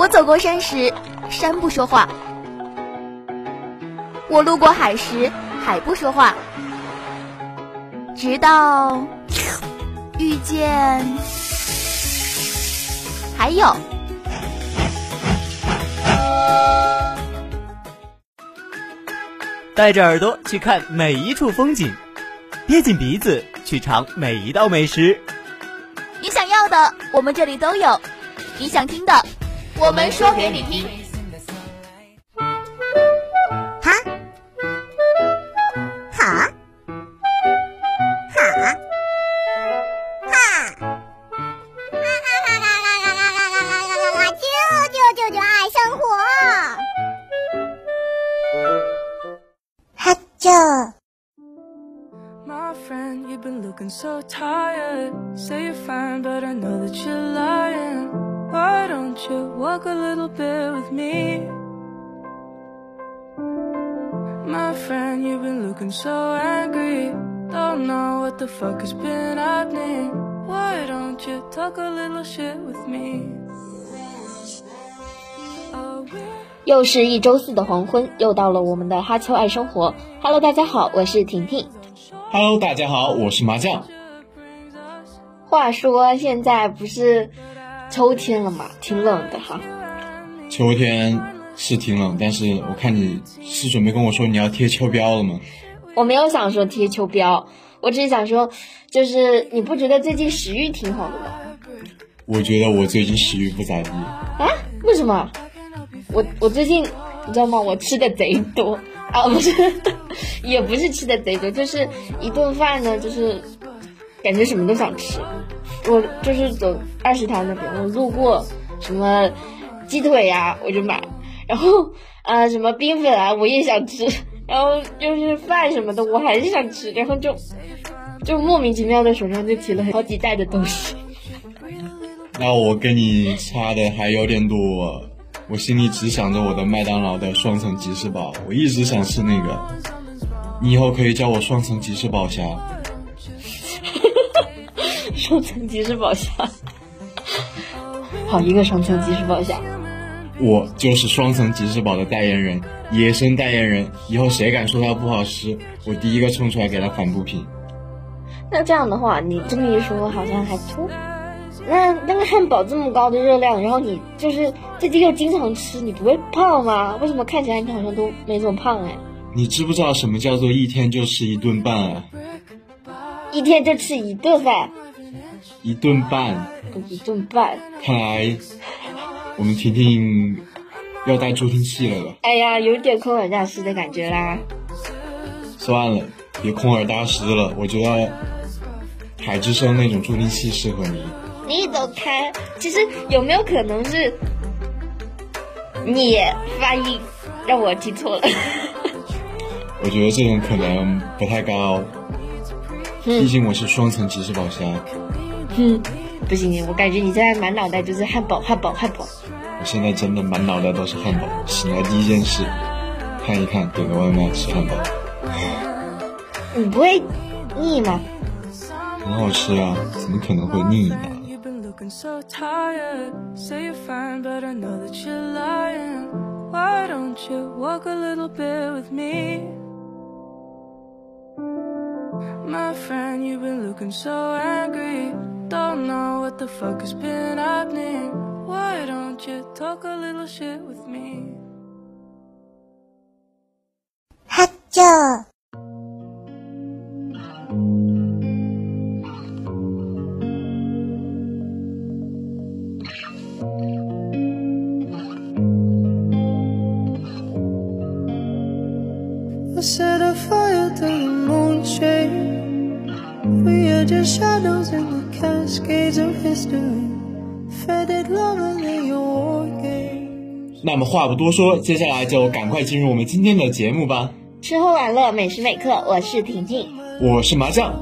我走过山时，山不说话；我路过海时，海不说话。直到遇见，还有，带着耳朵去看每一处风景，憋紧鼻子去尝每一道美食。你想要的，我们这里都有；你想听的。我们说给你听。The fuck has been happening. Why don't you talk a little shit with me? 又是一周四的黄昏，又到了我们的哈秋爱生活。Hello，大家好，我是婷婷。Hello，大家好，我是麻将。话说现在不是秋天了嘛，挺冷的哈。秋天是挺冷，但是我看你是准备跟我说你要贴秋膘了吗？我没有想说贴秋膘，我只是想说，就是你不觉得最近食欲挺好的吗？我觉得我最近食欲不咋地。啊？为什么？我我最近你知道吗？我吃的贼多啊，不是，也不是吃的贼多，就是一顿饭呢，就是感觉什么都想吃。我就是走二食堂那边，我路过什么鸡腿呀，我就买，然后啊什么冰粉啊，我也想吃，然后就是饭什么的，我还是想吃，然后就就莫名其妙的手上就提了好几袋的东西。那我跟你差的还有点多，我心里只想着我的麦当劳的双层吉士堡，我一直想吃那个，你以后可以叫我双层吉士堡侠。双层吉士堡侠，好一个双层吉士堡虾。我就是双层吉士堡的代言人，野生代言人。以后谁敢说它不好吃，我第一个冲出来给他反不平。那这样的话，你这么一说，好像还突。那那个汉堡这么高的热量，然后你就是最近又经常吃，你不会胖吗？为什么看起来你好像都没怎么胖哎？你知不知道什么叫做一天就吃一顿半啊？一天就吃一顿饭。一顿半，一顿半。看来 我们婷婷要带助听器了吧？哎呀，有点空耳大师的感觉啦。算了，别空耳大师了，我觉得海之声那种助听器适合你。你走开！其实有没有可能是你发音让我听错了？我觉得这种可能不太高，毕竟我是双层吉士堡虾。嗯，不行，我感觉你现在满脑袋就是汉堡，汉堡，汉堡。我现在真的满脑袋都是汉堡。醒来第一件事，看一看，点个外卖吃汉堡。你不会腻吗？很好吃啊，怎么可能会腻呢？Don't know what the fuck has been happening. Why don't you talk a little shit with me? 哈啾。那么话不多说，接下来就赶快进入我们今天的节目吧。吃喝玩乐，每时每刻，我是婷婷，我是麻将。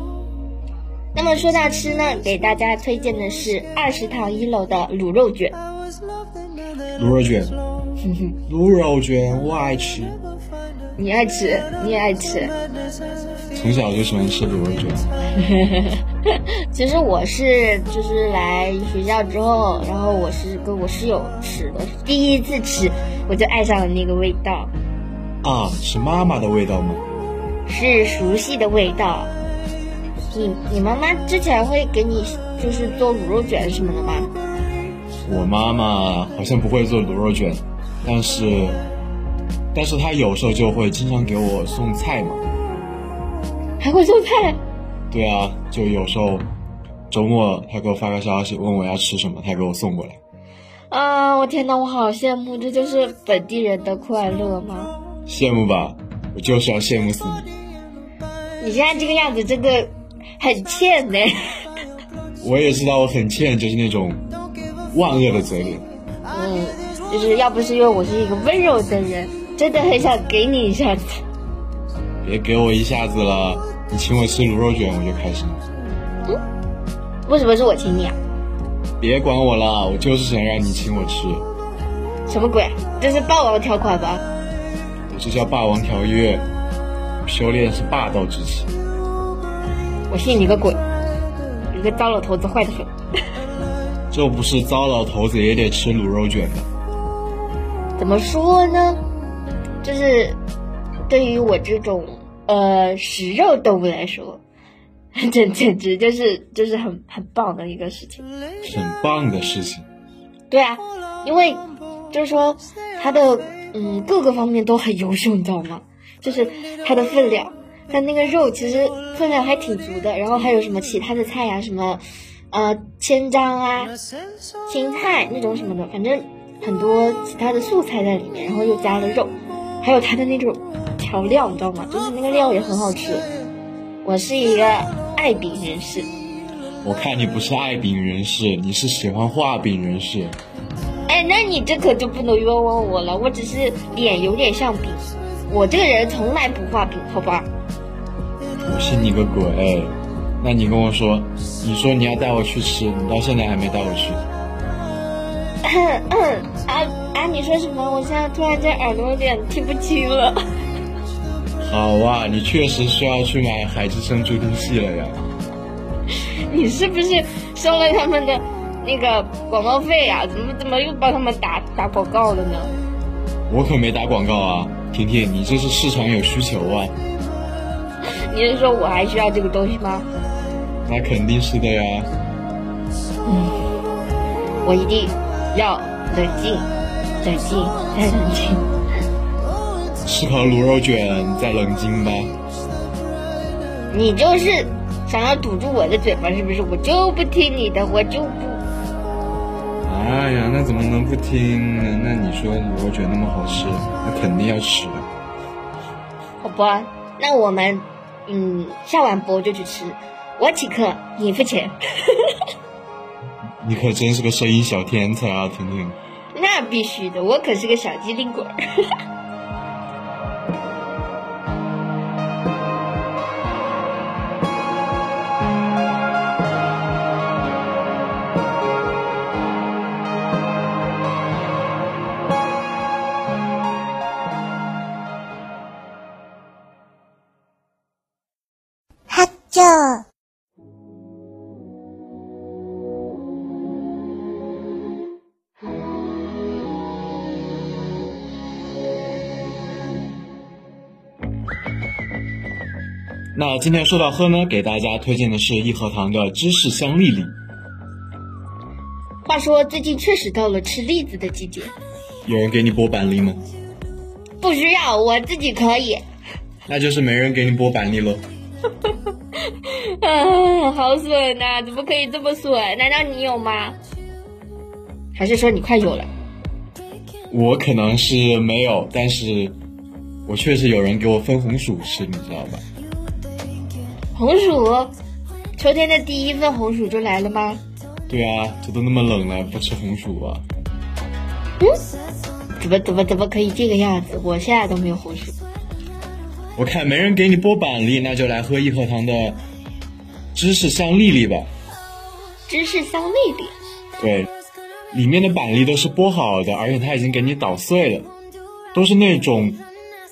那么说到吃呢，给大家推荐的是二食堂一楼的卤肉卷。卤肉卷，卤肉卷，我爱吃。你爱吃，你也爱吃。从小就喜欢吃卤肉卷。其实我是就是来学校之后，然后我是跟我室友吃的，第一次吃我就爱上了那个味道，啊，是妈妈的味道吗？是熟悉的味道。你你妈妈之前会给你就是做卤肉卷什么的吗？我妈妈好像不会做卤肉卷，但是，但是他有时候就会经常给我送菜嘛。还会送菜？对啊，就有时候周末他给我发个消息，问我要吃什么，他给我送过来。啊，我天呐，我好羡慕，这就是本地人的快乐吗？羡慕吧，我就是要羡慕死你。你现在这个样子真的很欠呢。我也知道我很欠，就是那种万恶的嘴脸。嗯，就是要不是因为我是一个温柔的人，真的很想给你一下子。别给我一下子了，你请我吃卤肉卷我就开心。为什么是我请你啊？别管我了，我就是想让你请我吃。什么鬼？这是霸王条款吧？我这叫霸王条约，修炼是霸道之气。我信你个鬼！你个糟老头子坏的很。这不是糟老头子也得吃卤肉卷的？怎么说呢？就是对于我这种呃食肉动物来说，这简直就是就是很很棒的一个事情。很棒的事情。对啊，因为就是说它的嗯各个方面都很优秀，你知道吗？就是它的分量，它那个肉其实分量还挺足的，然后还有什么其他的菜呀、什么呃千张啊、青菜那种什么的，反正很多其他的素菜在里面，然后又加了肉，还有它的那种调料，你知道吗？就是那个料也很好吃。我是一个爱饼人士，我看你不是爱饼人士，你是喜欢画饼人士。哎，那你这可就不能冤枉我了，我只是脸有点像饼，我这个人从来不画饼，好吧？我信你个鬼！那你跟我说，你说你要带我去吃，你到现在还没带我去。你说什么？我现在突然间耳朵有点听不清了。好啊，你确实需要去买海之声助听器了呀。你是不是收了他们的那个广告费呀、怎么怎么又帮他们打打广告了呢？我可没打广告啊，婷婷，你这是市场有需求啊。你是说我还需要这个东西吗？那肯定是的呀。嗯我一定要冷静，冷静再冷静。吃口卤肉卷再冷静吧。你就是想要堵住我的嘴巴，是不是？我就不听你的，我就不。哎呀，那怎么能不听呢？那你说卤肉卷那么好吃，那肯定要吃的。好吧，那我们嗯下完播就去吃，我请客，你付钱。你可真是个声音小天才啊，婷婷。那必须的，我可是个小机灵鬼。那今天说到喝呢，给大家推荐的是益禾堂的芝士香栗栗。话说最近确实到了吃栗子的季节，有人给你剥板栗吗？不需要，我自己可以。那就是没人给你剥板栗喽。啊，好损呐、怎么可以这么损？难道你有吗？还是说你快有了？我可能是没有，但是我确实有人给我分红薯吃，你知道吧？红薯，秋天的第一份红薯就来了吗？对啊，这都那么冷了，不吃红薯啊？嗯怎么怎么怎么可以这个样子？我现在都没有红薯。我看没人给你剥板栗，那就来喝益禾堂的芝士香粒粒吧。芝士香粒粒，对，里面的板栗都是剥好的，而且它已经给你捣碎了，都是那种，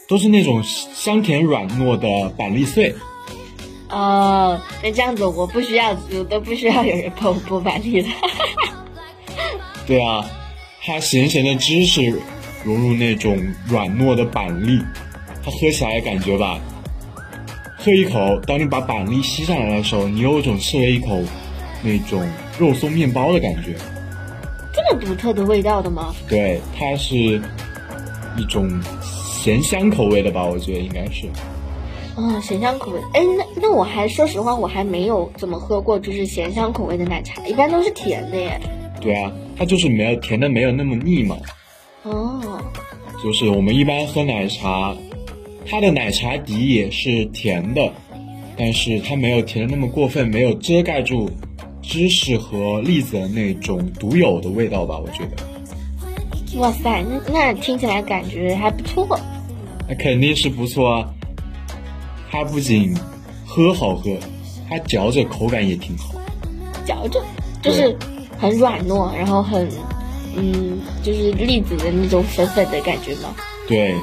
都是那种香甜软糯的板栗碎。哦，那这样子我不需要，我都不需要有人帮我剥板栗了。对啊，它咸咸的芝士融入那种软糯的板栗，它喝起来感觉吧，喝一口，当你把板栗吸上来的时候，你有一种吃了一口那种肉松面包的感觉。这么独特的味道的吗？对，它是一种咸香口味的吧？我觉得应该是。哦，咸香口味。哎，那那我还说实话，我还没有怎么喝过就是咸香口味的奶茶，一般都是甜的耶。对啊，它就是没有甜的，没有那么腻嘛。哦，就是我们一般喝奶茶，它的奶茶底也是甜的，但是它没有甜的那么过分，没有遮盖住芝士和栗子的那种独有的味道吧？我觉得。哇塞，那那听起来感觉还不错。那肯定是不错啊。它不仅喝好喝，它嚼着口感也挺好。嚼着就是很软糯，然后很嗯，就是栗子的那种粉粉的感觉吗？对，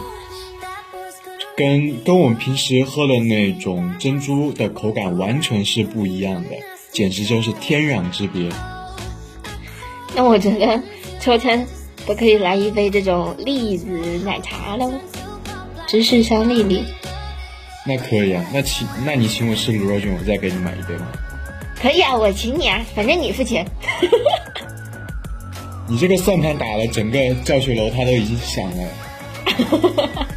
跟跟我们平时喝的那种珍珠的口感完全是不一样的，简直就是天壤之别。那我觉得秋天都可以来一杯这种栗子奶茶了，芝士香粒粒。那可以啊，那请那你请我吃卤肉卷，我再给你买一杯吧？可以啊，我请你啊，反正你付钱。你这个算盘打了，整个教学楼它都已经响了。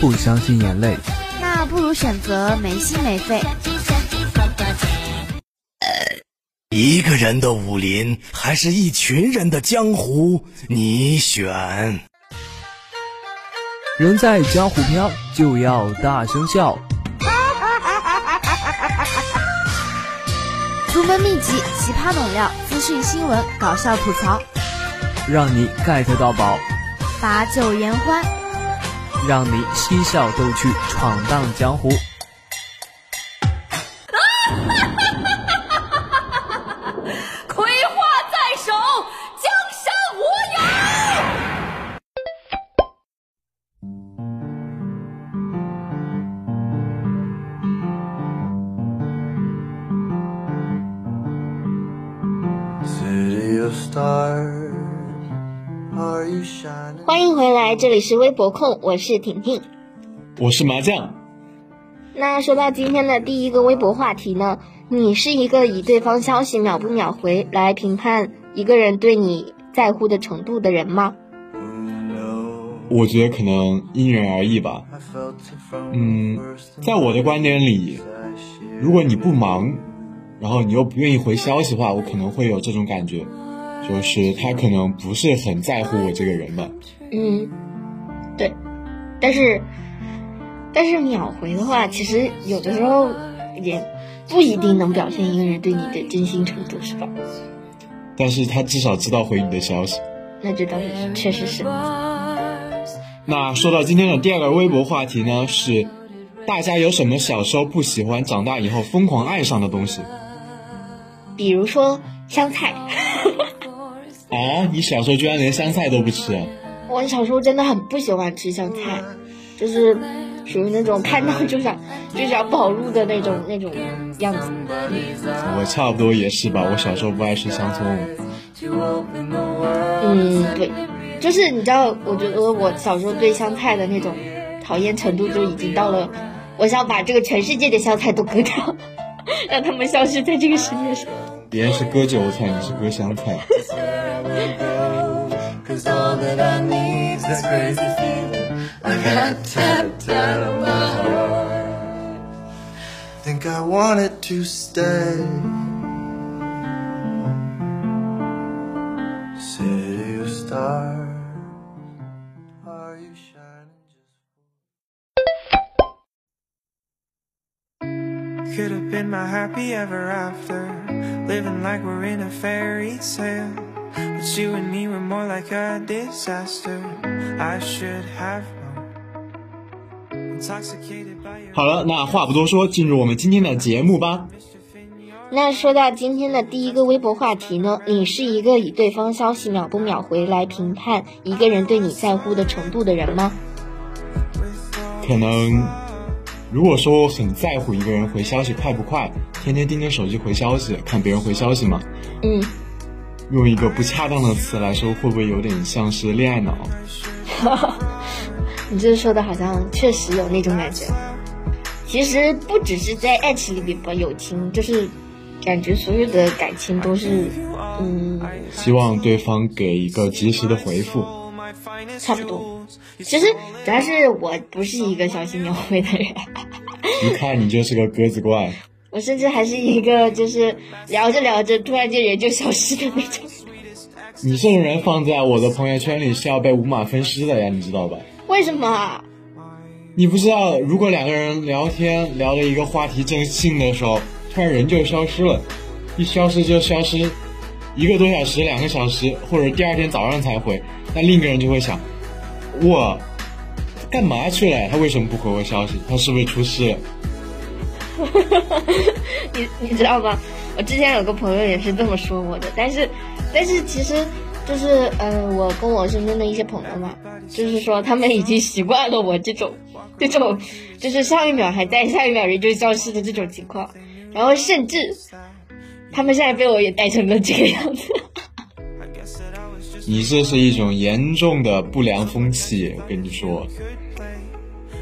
不相信眼泪，那不如选择没心没肺。一个人的武林，还是一群人的江湖？你选。人在江湖飘，就要大声笑。独门秘籍、奇葩猛料、资讯新闻、搞笑吐槽，让你 get 到宝，把酒言欢，让你嬉笑逗趣，闯荡江湖。这里是微博控，我是婷婷。我是麻将。那说到今天的第一个微博话题呢，你是一个以对方消息秒不秒回来评判一个人对你在乎的程度的人吗？我觉得可能因人而异吧。嗯，在我的观点里，如果你不忙，然后你又不愿意回消息的话，我可能会有这种感觉，就是他可能不是很在乎我这个人吧。嗯，对，但是但是秒回的话，其实有的时候也不一定能表现一个人对你的真心程度，是吧？但是他至少知道回你的消息。那这倒是确实是。那说到今天的第二个微博话题呢，是大家有什么小时候不喜欢，长大以后疯狂爱上的东西？比如说香菜，啊，你小时候居然连香菜都不吃？我小时候真的很不喜欢吃香菜，就是属于那种看到就想就想跑路的那种那种样子。我差不多也是吧，我小时候不爱吃香葱。嗯，对，就是你知道，我觉得我小时候对香菜的那种讨厌程度就已经到了，我想把这个全世界的香菜都割掉，让他们消失在这个世界上。别人是割韭菜，你是割香菜。All that I need is that crazy feeling I got tapped out of my heart. Think I want it to stay. City of stars, are you shining just Could have been my happy ever after, living like we're in a fairy tale. But you and me were more like a disaster. I should have known. 好了，那话不多说，进入我们今天的节目吧。那说到今天的第一个微博话题呢，你是一个以对方消息秒不秒回来评判一个人对你在乎的程度的人吗？可能，如果说我很在乎一个人回消息快不快，天天盯着手机回消息，看别人回消息嘛，嗯，用一个不恰当的词来说，会不会有点像是恋爱脑？你这说的好像确实有那种感觉。其实不只是在爱情里面吧，友情就是感觉所有的感情都是，嗯，希望对方给一个及时的回复。差不多。其实主要是我不是一个消息秒回的人，一看你就是个鸽子怪。我甚至还是一个就是聊着聊着突然间人就消失的那种。你这种人放在我的朋友圈里是要被五马分尸的呀，你知道吧？为什么？你不知道，如果两个人聊天聊了一个话题正兴的时候，突然人就消失了，一消失就消失一个多小时、两个小时，或者第二天早上才回，那另一个人就会想，我干嘛去了？他为什么不回我消息？他是不是出事了？你你知道吗？我之前有个朋友也是这么说我的，但是但是其实就是呃，我跟我身边的一些朋友嘛，就是说他们已经习惯了我这种这种就是上一秒还在，下一秒人就消失的这种情况，然后甚至他们现在被我也带成了这个样子。你这是一种严重的不良风气，我跟你说。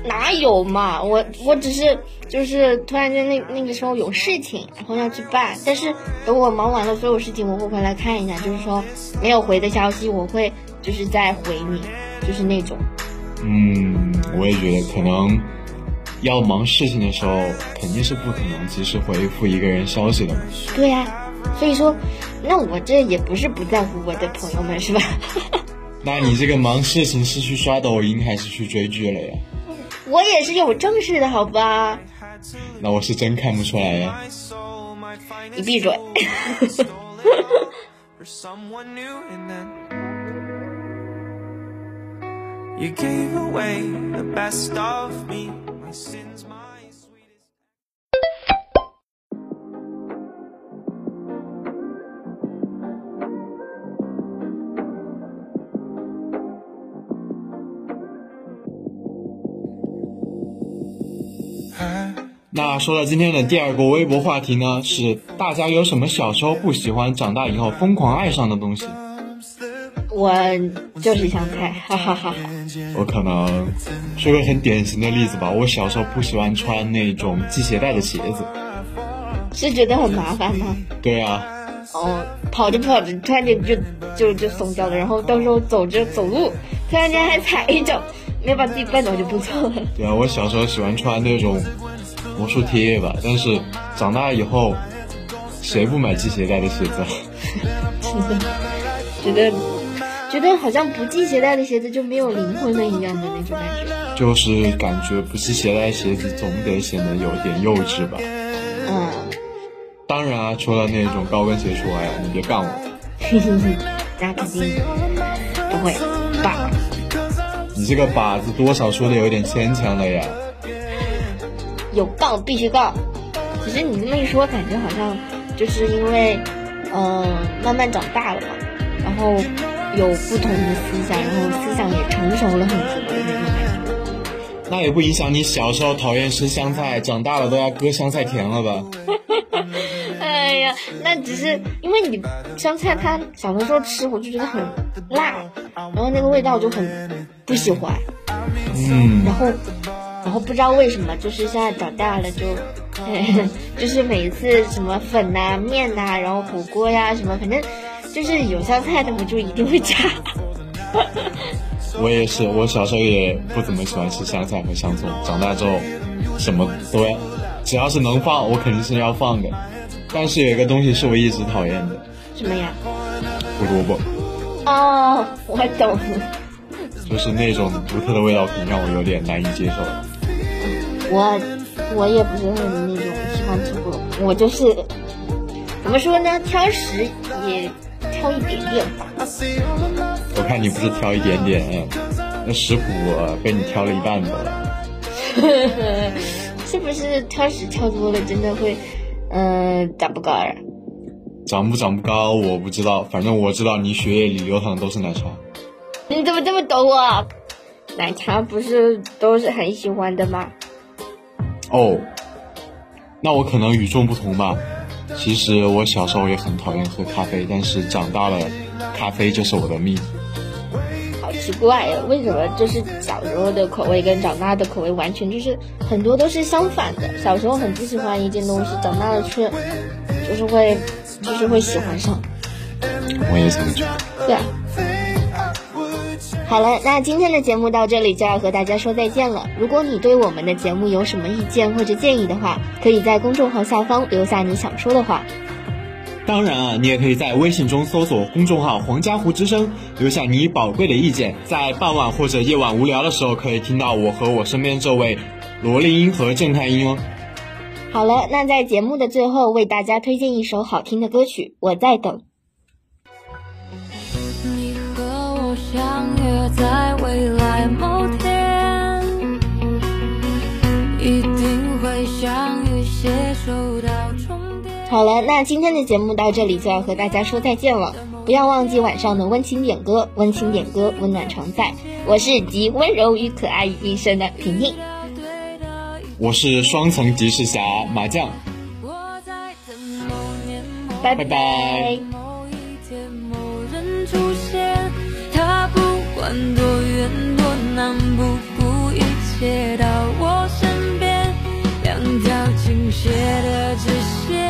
哪有嘛？我我只是就是突然间那那个时候有事情，然后要去办，但是等我忙完了所有事情，我会回来看一下，就是说没有回的消息，我会就是再回你，就是那种。嗯，我也觉得可能要忙事情的时候，肯定是不可能及时回复一个人消息的嘛。对呀、所以说，那我这也不是不在乎我的朋友们，是吧？那你这个忙事情是去刷抖音还是去追剧了呀？我也是有正事的，好吧？那我是真看不出来呀。你闭嘴。you gave away the best of me my sins 那说到今天的第二个微博话题呢，是大家有什么小时候不喜欢，长大以后疯狂爱上的东西？我就是香菜，哈哈哈哈。我可能说个很典型的例子吧，我小时候不喜欢穿那种系鞋带的鞋子。是觉得很麻烦吗？对啊，哦，跑着跑着，突然间就就就松掉了，然后到时候走着走路，突然间还踩一脚，没把自己绊倒就不错了。对啊，我小时候喜欢穿那种魔术贴吧，但是长大以后，谁不买系鞋带的鞋子？真 的觉得觉得好像不系鞋带的鞋子就没有灵魂了一样的那种感觉。就是感觉不系鞋带鞋子总得显得有点幼稚吧。嗯，当然啊，除了那种高跟鞋除外啊，你别杠我。那肯定不会吧？你这个“靶子多少说的有点牵强了呀。有杠必须杠。其实你这么一说，感觉好像就是因为，嗯、慢慢长大了嘛，然后有不同的思想，然后思想也成熟了很多的那种感觉。那也不影响你小时候讨厌吃香菜，长大了都要割香菜田了吧？哎呀，那只是因为你香菜，它小的时候吃我就觉得很辣，然后那个味道就很不喜欢，嗯然，后然后不知道为什么，就是现在长大了就，就是每一次什么粉呐、面呐、然后火锅呀、什么，反正就是有香菜的我就一定会加。我也是，我小时候也不怎么喜欢吃香菜和香葱，长大之后什么都要，只要是能放，我肯定是要放的。但是有一个东西是我一直讨厌的，什么呀？胡萝卜，哦，我懂。就是那种独特的味道，可能让我有点难以接受。我我也不是很那种喜欢吃胡萝，我就是怎么说呢，挑食也挑一点点吧。我看你不是挑一点点，那食谱呃被你挑了一半多了。是不是挑食挑多了真的会，嗯、长不高啊？长不长不高我不知道，反正我知道你血液里流淌的都是奶茶。你怎么这么懂我？奶茶不是都是很喜欢的吗？哦，那我可能与众不同吧。其实我小时候也很讨厌喝咖啡，但是长大了，咖啡就是我的命。好奇怪呀，为什么就是小时候的口味跟长大的口味完全就是很多都是相反的？小时候很不喜欢一件东西，长大了却就是会就是会喜欢上。我也这么觉得。对啊。好了，那今天的节目到这里就要和大家说再见了。如果你对我们的节目有什么意见或者建议的话，可以在公众号下方留下你想说的话。当然啊，你也可以在微信中搜索公众号“黄家湖之声”，留下你宝贵的意见。在傍晚或者夜晚无聊的时候，可以听到我和我身边这位萝莉音和正太音哦。好了，那在节目的最后为大家推荐一首好听的歌曲，《我在等》。在未来某天，一定会相遇，携手到终点。好了，那今天的节目到这里就要和大家说再见了。不要忘记晚上的温情点歌，温情点歌，温暖常在。我是集温柔与可爱于一身的婷婷。我是双层即视侠麻将，我在等某年某拜拜拜。看多远多难不顾一切到我身边。两条倾斜的直线